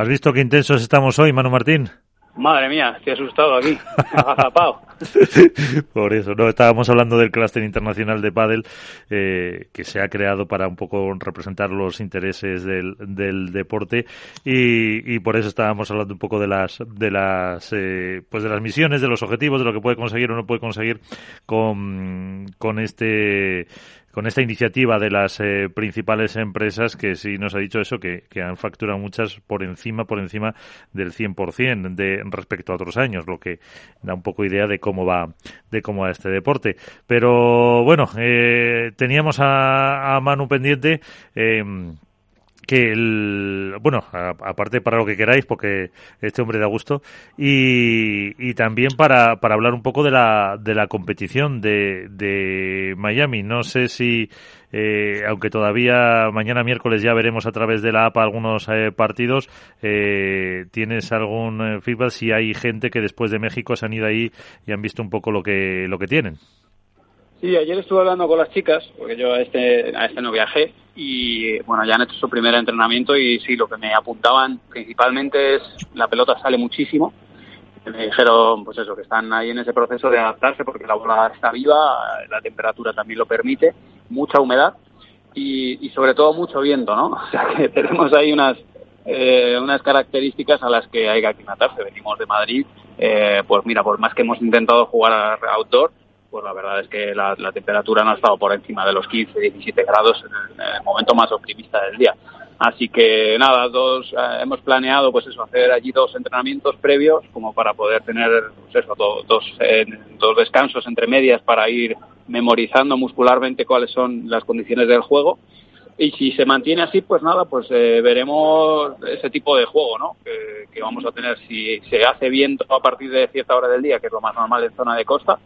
¿Has visto qué intensos estamos hoy, Manu Martín? Madre mía, estoy asustado aquí, agazapado. Por eso, no, estábamos hablando del clúster internacional de pádel eh, que se ha creado para un poco representar los intereses del, del deporte y, y, por eso estábamos hablando un poco de las de las eh, pues de las misiones, de los objetivos, de lo que puede conseguir o no puede conseguir con, con este con esta iniciativa de las eh, principales empresas que sí nos ha dicho eso, que, que, han facturado muchas por encima, por encima del 100% de respecto a otros años, lo que da un poco idea de cómo va, de cómo va este deporte. Pero bueno, eh, teníamos a, a Manu pendiente. Eh, que el, bueno, aparte para lo que queráis, porque este hombre da gusto, y, y también para, para hablar un poco de la, de la competición de, de Miami. No sé si, eh, aunque todavía mañana miércoles ya veremos a través de la APA algunos eh, partidos, eh, ¿tienes algún eh, feedback si hay gente que después de México se han ido ahí y han visto un poco lo que, lo que tienen? Sí, ayer estuve hablando con las chicas, porque yo a este, a este no viajé, y bueno, ya han hecho su primer entrenamiento y sí, lo que me apuntaban principalmente es la pelota sale muchísimo. Me dijeron, pues eso, que están ahí en ese proceso de adaptarse porque la bola está viva, la temperatura también lo permite, mucha humedad y, sobre todo mucho viento, ¿no? O sea que tenemos ahí unas, eh, unas características a las que hay que aclimatarse. Venimos de Madrid, eh, pues mira, por más que hemos intentado jugar outdoor, pues la verdad es que la, temperatura no ha estado por encima de los 15, 17 grados en el, en el momento más optimista del día. Así que nada, dos, eh, hemos planeado pues eso, hacer allí dos entrenamientos previos como para poder tener pues eso, do, dos, eh, dos descansos entre medias para ir memorizando muscularmente cuáles son las condiciones del juego. Y si se mantiene así, pues nada, pues eh, veremos ese tipo de juego, ¿no? Que, que vamos a tener si se hace viento a partir de cierta hora del día, que es lo más normal en zona de costa,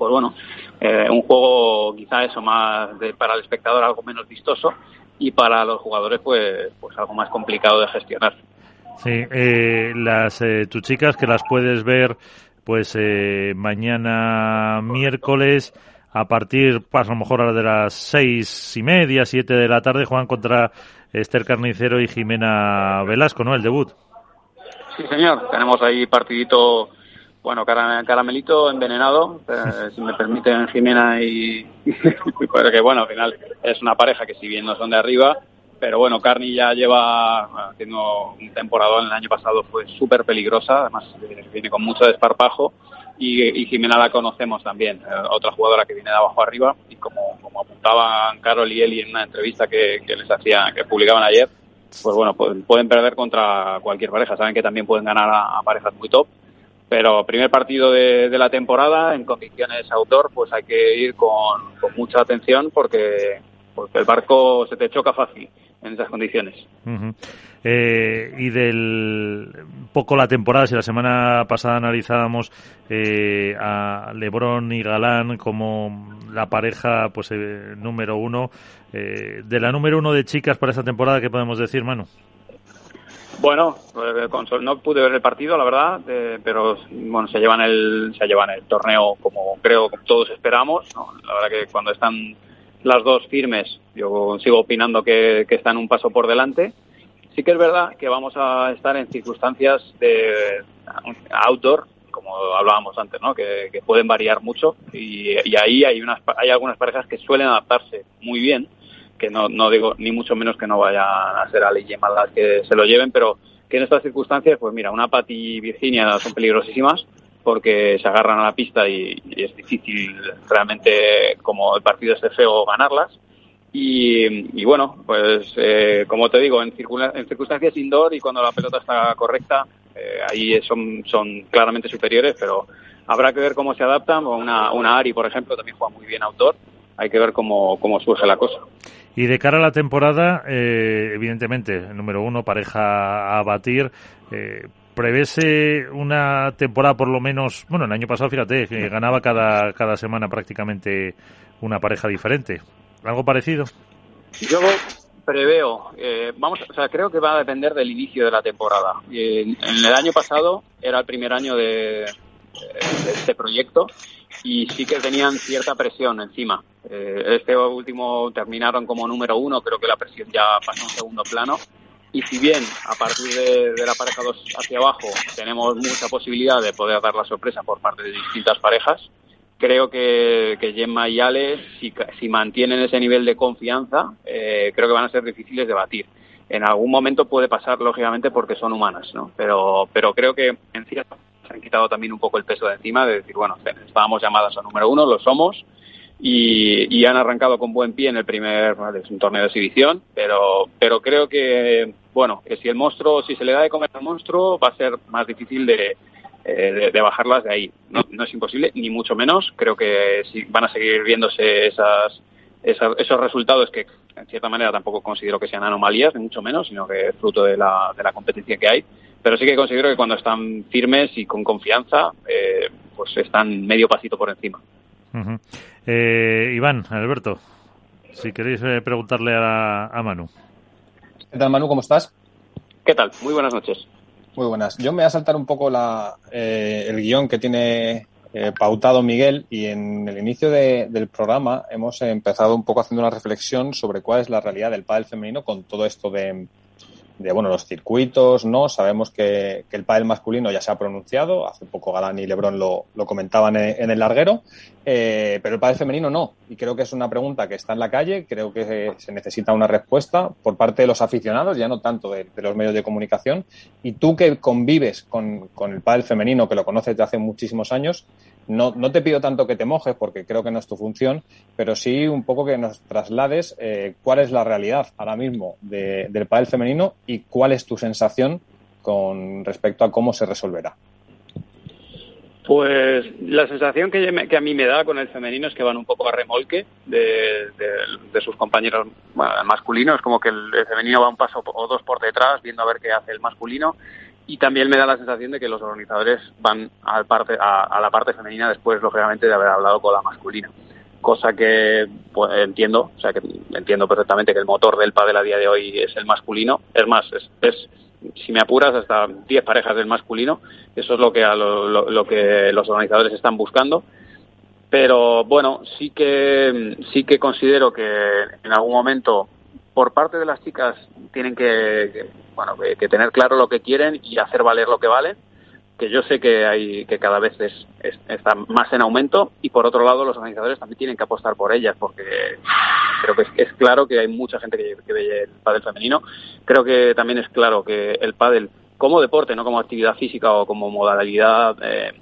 pues bueno, eh, un juego quizá eso más de, para el espectador algo menos vistoso y para los jugadores pues pues algo más complicado de gestionar. Sí, eh, las eh, tus chicas que las puedes ver pues eh, mañana miércoles a partir pues, a lo mejor a de las seis y media siete de la tarde juegan contra Esther Carnicero y Jimena Velasco, ¿no? El debut. Sí, señor. Tenemos ahí partidito bueno, caramelito envenenado, eh, si me permiten Jimena y, porque bueno, al final es una pareja que si bien no son de arriba, pero bueno, Carni ya lleva haciendo un temporada el año pasado fue súper peligrosa, además eh, viene con mucho desparpajo y, y, Jimena la conocemos también, eh, otra jugadora que viene de abajo arriba y como, como apuntaban Carol y Eli en una entrevista que, que les hacía, que publicaban ayer, pues bueno, pueden, pueden perder contra cualquier pareja, saben que también pueden ganar a, a parejas muy top pero primer partido de, de, la temporada en condiciones outdoor pues hay que ir con, mucha atención porque porque el barco se te choca fácil en esas condiciones. Eh, y del poco la temporada, si la semana pasada analizábamos eh, a Lebron y Galán como la pareja pues eh, número uno, eh, de la número uno de chicas para esta temporada, ¿qué podemos decir, Manu? Bueno, no pude ver el partido, la verdad, eh, pero bueno, se llevan el se llevan el torneo como creo que todos esperamos. ¿no? La verdad que cuando están las dos firmes, yo sigo opinando que, que están un paso por delante. Sí que es verdad que vamos a estar en circunstancias de outdoor, como hablábamos antes, ¿no? Que, que pueden variar mucho y, y ahí hay unas hay algunas parejas que suelen adaptarse muy bien que no, no digo ni mucho menos que no vayan a ser Ali y las que se lo lleven, pero que en estas circunstancias, pues mira, una Pati Virginia son peligrosísimas porque se agarran a la pista y, y es difícil realmente, como el partido esté feo, ganarlas. Y, y bueno, pues eh, como te digo, en, en, circunstancias indoor y cuando la pelota está correcta, eh, ahí son, son claramente superiores, pero habrá que ver cómo se adaptan. Una, una Ari, por ejemplo, también juega muy bien outdoor. Hay que ver cómo, cómo surge la cosa. Y de cara a la temporada, eh, evidentemente, número uno, pareja a batir. Eh, ¿Prevese una temporada por lo menos, bueno, el año pasado, fíjate, que ganaba cada, cada semana prácticamente una pareja diferente? ¿Algo parecido? Yo preveo, eh, vamos, o sea, creo que va a depender del inicio de la temporada. En, en el año pasado era el primer año de este proyecto y sí que tenían cierta presión encima. Eh, este último terminaron como número uno, creo que la presión ya pasó a un segundo plano Y si bien a partir de, la pareja 2 hacia abajo tenemos mucha posibilidad de poder dar la sorpresa por parte de distintas parejas, creo que, que Gemma y Ale, si, si mantienen ese nivel de confianza, eh, creo que van a ser difíciles de batir. En algún momento puede pasar, lógicamente, porque son humanas, ¿no? Pero, pero creo que en cierta han quitado también un poco el peso de encima de decir, bueno, estábamos llamadas a número uno, lo somos, y, han arrancado con buen pie en el primer, torneo de exhibición, pero, pero creo que, bueno, que si el monstruo, si se le da de comer al monstruo, va a ser más difícil de, eh, de, bajarlas de ahí. No, no, es imposible, ni mucho menos. Creo que si van a seguir viéndose esas, esos resultados que en cierta manera tampoco considero que sean anomalías, ni mucho menos, sino que es fruto de la, de la competencia que hay. Pero sí que considero que cuando están firmes y con confianza, eh, pues están medio pasito por encima. eh, Iván, Alberto, si queréis eh, preguntarle a, a Manu. ¿Qué tal, Manu? ¿Cómo estás? ¿Qué tal? Muy buenas noches. Muy buenas. Yo me voy a saltar un poco la, eh, el guion que tiene eh, pautado Miguel y en el inicio de, del programa hemos empezado un poco haciendo una reflexión sobre cuál es la realidad del pádel femenino con todo esto de, de bueno, los circuitos, ¿no? Sabemos que, que, el pádel masculino ya se ha pronunciado, hace poco Galán y Lebron lo, lo comentaban en, el larguero, eh, pero el pádel femenino no. Y creo que es una pregunta que está en la calle, creo que se necesita una respuesta por parte de los aficionados, ya no tanto de, los medios de comunicación. Y tú que convives con, con el pádel femenino, que lo conoces de hace muchísimos años, no, no, te pido tanto que te mojes porque creo que no es tu función, pero sí un poco que nos traslades eh, cuál es la realidad ahora mismo de, del pádel femenino y cuál es tu sensación con respecto a cómo se resolverá. Pues la sensación que, a mí me da con el femenino es que van un poco a remolque de, sus compañeros masculinos, como que el, femenino va un paso o dos por detrás viendo a ver qué hace el masculino y también me da la sensación de que los organizadores van al parte, a, a, la parte femenina después, lógicamente, de haber hablado con la masculina. Cosa que pues, entiendo, o sea, que entiendo perfectamente que el motor del pádel a día de hoy es el masculino. Es más, es, es si me apuras, hasta 10 parejas del masculino. Eso es lo que, a lo, que los organizadores están buscando pero bueno sí que sí que considero que en algún momento por parte de las chicas tienen que, bueno, que, que, tener claro lo que quieren y hacer valer lo que valen, que yo sé que hay que cada vez es, es, está más en aumento y por otro lado los organizadores también tienen que apostar por ellas porque creo que es, claro que hay mucha gente que, ve el pádel femenino. Creo que también es claro que el pádel como deporte, no como actividad física o como modalidad eh,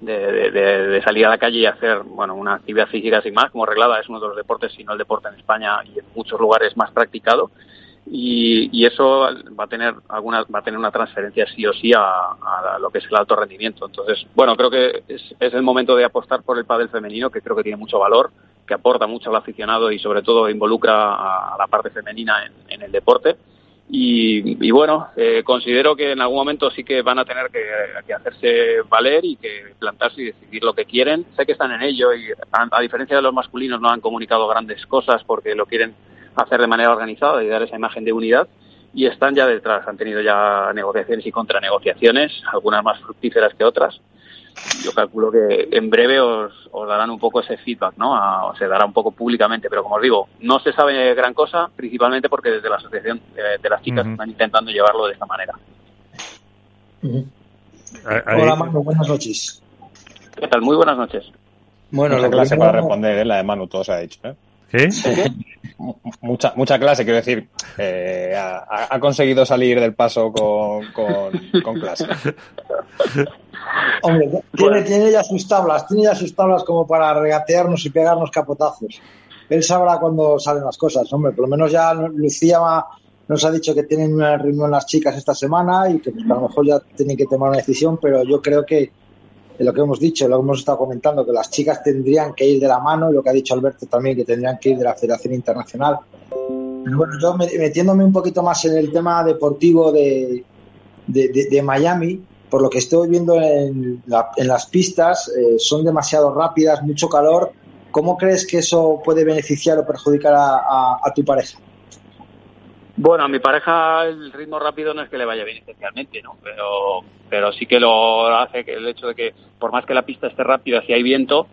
de, salir a la calle y hacer bueno una actividad física sin más como reglada es uno de los deportes si no el deporte en España y en muchos lugares más practicado y, y eso va a tener alguna va a tener una transferencia sí o sí a, a lo que es el alto rendimiento entonces bueno creo que es, el momento de apostar por el pádel femenino que creo que tiene mucho valor que aporta mucho al aficionado y sobre todo involucra a, la parte femenina en, el deporte y, y bueno, eh, considero que en algún momento sí que van a tener que, hacerse valer y que plantarse y decidir lo que quieren. Sé que están en ello y a, diferencia de los masculinos no han comunicado grandes cosas porque lo quieren hacer de manera organizada y dar esa imagen de unidad y están ya detrás. Han tenido ya negociaciones y contranegociaciones, algunas más fructíferas que otras yo calculo que en breve os, os darán un poco ese feedback, ¿no? A, o se dará un poco públicamente, pero como os digo, no se sabe gran cosa, principalmente porque desde la asociación de, de las chicas uh -huh. están intentando llevarlo de esta manera. Uh -huh. Hola, Manu, buenas noches. ¿Qué tal? Muy buenas noches. Bueno, la clase para responder, ¿eh? la de Manu, todo se ha dicho, ¿eh? Mucha, mucha clase, quiero decir, eh, ha, ha, conseguido salir del paso con, con, con clase. Hombre, tiene, tiene ya sus tablas, tiene ya sus tablas como para regatearnos y pegarnos capotazos. Él sabrá cuándo salen las cosas, hombre, por lo menos ya Lucía nos ha dicho que tienen una reunión las chicas esta semana y que pues, a lo mejor ya tienen que tomar una decisión, pero yo creo que lo que hemos dicho, lo que hemos estado comentando, que las chicas tendrían que ir de la mano, y lo que ha dicho Alberto también, que tendrían que ir de la Federación Internacional. Bueno, yo metiéndome un poquito más en el tema deportivo de, de, Miami, por lo que estoy viendo en, en las pistas, eh, son demasiado rápidas, mucho calor. ¿Cómo crees que eso puede beneficiar o perjudicar a tu pareja? Bueno, a mi pareja el ritmo rápido no es que le vaya bien especialmente, ¿no? Pero, sí que lo hace el hecho de que por más que la pista esté rápida, si hay viento,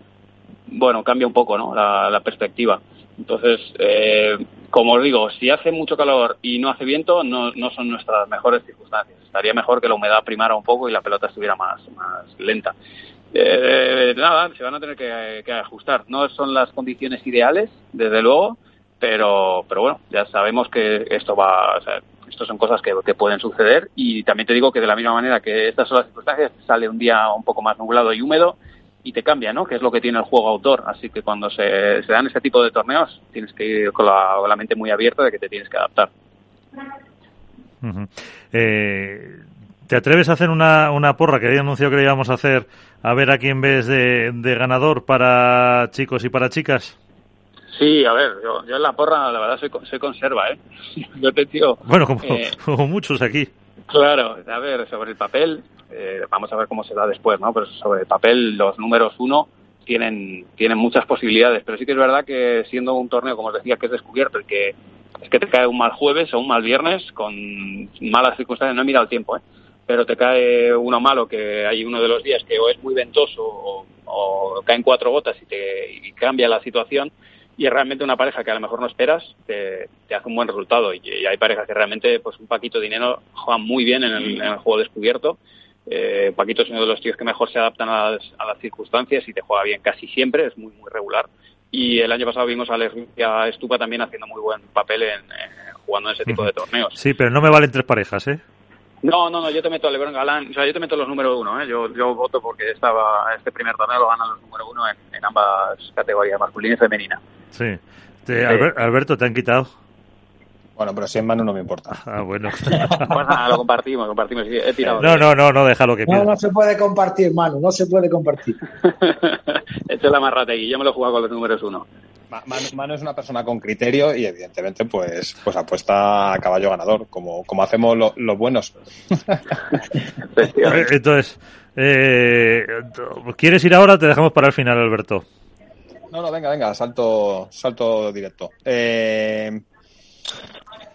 bueno, cambia un poco, ¿no? La, la perspectiva. Entonces, eh, como os digo, si hace mucho calor y no hace viento, no, no son nuestras mejores circunstancias. Estaría mejor que la humedad primara un poco y la pelota estuviera más, más lenta. Eh, nada, se van a tener que, ajustar. No son las condiciones ideales, desde luego, pero, pero bueno, ya sabemos que esto va, o sea, esto son cosas que, pueden suceder y también te digo que de la misma manera que estas son las circunstancias, sale un día un poco más nublado y húmedo y te cambia, ¿no? Que es lo que tiene el juego autor. Así que cuando se, dan este tipo de torneos, tienes que ir con la, mente muy abierta de que te tienes que adaptar. eh, ¿Te atreves a hacer una, una porra que había anunciado que le íbamos a hacer a ver a quién ves de ganador para chicos y para chicas? Sí, a ver, yo, yo en la porra la verdad se conserva, ¿eh? Yo te tío, bueno, como, eh, como, muchos aquí. Claro, a ver, sobre el papel, eh, vamos a ver cómo se da después, ¿no? Pero sobre el papel los números uno tienen, tienen muchas posibilidades, pero sí que es verdad que siendo un torneo, como os decía, que es descubierto y que es que te cae un mal jueves o un mal viernes con malas circunstancias, no he mirado el tiempo, ¿eh? pero te cae uno malo que hay uno de los días que o es muy ventoso o, o caen cuatro gotas y te y cambia la situación y es realmente una pareja que a lo mejor no esperas te, te hace un buen resultado. Y, hay parejas que realmente pues un Paquito Dinero juegan muy bien en el, juego descubierto. Eh, Paquito es uno de los tíos que mejor se adaptan a las, circunstancias y te juega bien casi siempre es muy muy regular. Y el año pasado vimos a Alex Estupa también haciendo muy buen papel en, jugando en ese tipo de torneos. Sí pero no me valen tres parejas eh no, no, no, yo te meto a Lebron Galán, o sea, yo te meto los número uno, ¿eh? yo, yo voto porque estaba, este primer torneo lo ganan los número uno en, en ambas categorías, masculina y femenina. Sí. Alberto, ¿te han quitado? Bueno, pero si en mano no me importa. Ah, bueno. pues nada, lo compartimos, compartimos. He tirado no, no, no, no, déjalo que No, no se puede compartir, Manu, no se puede compartir. Esto es la marrategui, yo me lo he jugado con los números uno. Manu, es una persona con criterio y evidentemente pues pues apuesta a caballo ganador, como, como hacemos los buenos. Entonces, eh, ¿quieres ir ahora o te dejamos para el final, Alberto? No, no, venga, venga, salto, salto directo. Eh,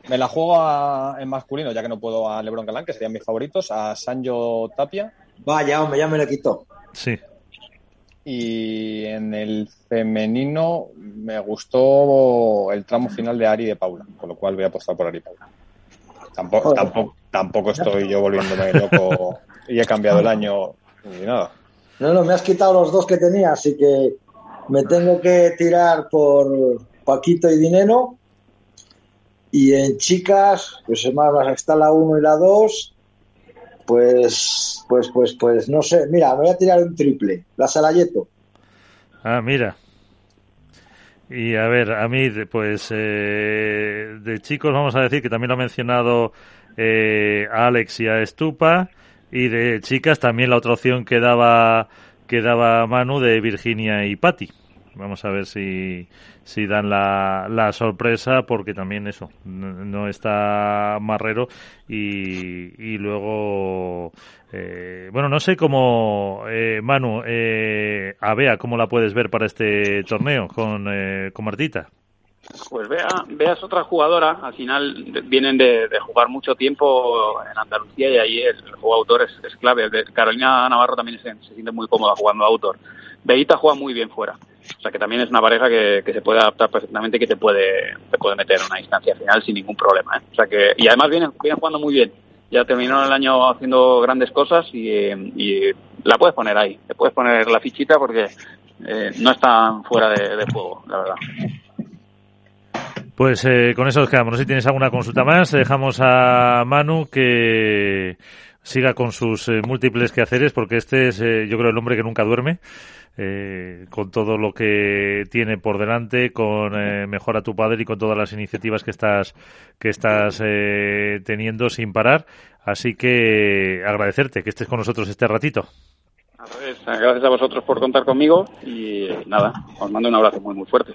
me la juego en masculino, ya que no puedo a Lebron Galán, que serían mis favoritos, a Sanjo Tapia. Vaya, hombre, ya me lo quitó. Sí. Y en el femenino me gustó el tramo final de Ari y de Paula, con lo cual voy a apostar por Ari y Paula. Tampoco, tampoco, tampoco estoy yo volviéndome loco y he cambiado el año ni nada. No, no, me has quitado los dos que tenía, así que me tengo que tirar por Paquito y Dinero. Y en chicas, pues más está la 1 y la 2 pues, pues, pues, pues, no sé. Mira, voy a tirar un triple. La Salayeto. Ah, mira. Y a ver, a mí, pues, eh, de chicos vamos a decir que también lo ha mencionado eh, Alex y a Estupa. Y de chicas también la otra opción que daba, que daba Manu de Virginia y Patti. Vamos a ver si, si dan la, la sorpresa, porque también eso, no, está Marrero y, y luego, eh, bueno, no sé cómo, eh, Manu, eh, a Bea, ¿cómo la puedes ver para este torneo con, eh, con Martita? Pues Bea, Bea es otra jugadora, al final vienen de, de, jugar mucho tiempo en Andalucía y ahí el, juego autor es, es clave. Carolina Navarro también se, se siente muy cómoda jugando autor. Beita juega muy bien fuera. O sea que también es una pareja que, que se puede adaptar perfectamente y que te puede, te puede meter en una instancia final sin ningún problema. ¿eh? O sea que, y además vienen, vienen jugando muy bien. Ya terminaron el año haciendo grandes cosas y, la puedes poner ahí. Te puedes poner la fichita porque eh, no están fuera de, juego, la verdad. Pues eh, con eso nos quedamos. No si tienes alguna consulta más. Dejamos a Manu que siga con sus eh, múltiples quehaceres porque este es, eh, yo creo, el hombre que nunca duerme eh, con todo lo que tiene por delante, con eh, Mejora tu Padre y con todas las iniciativas que estás, que estás eh, teniendo sin parar. Así que agradecerte que estés con nosotros este ratito. Gracias a vosotros por contar conmigo y nada, os mando un abrazo muy muy fuerte.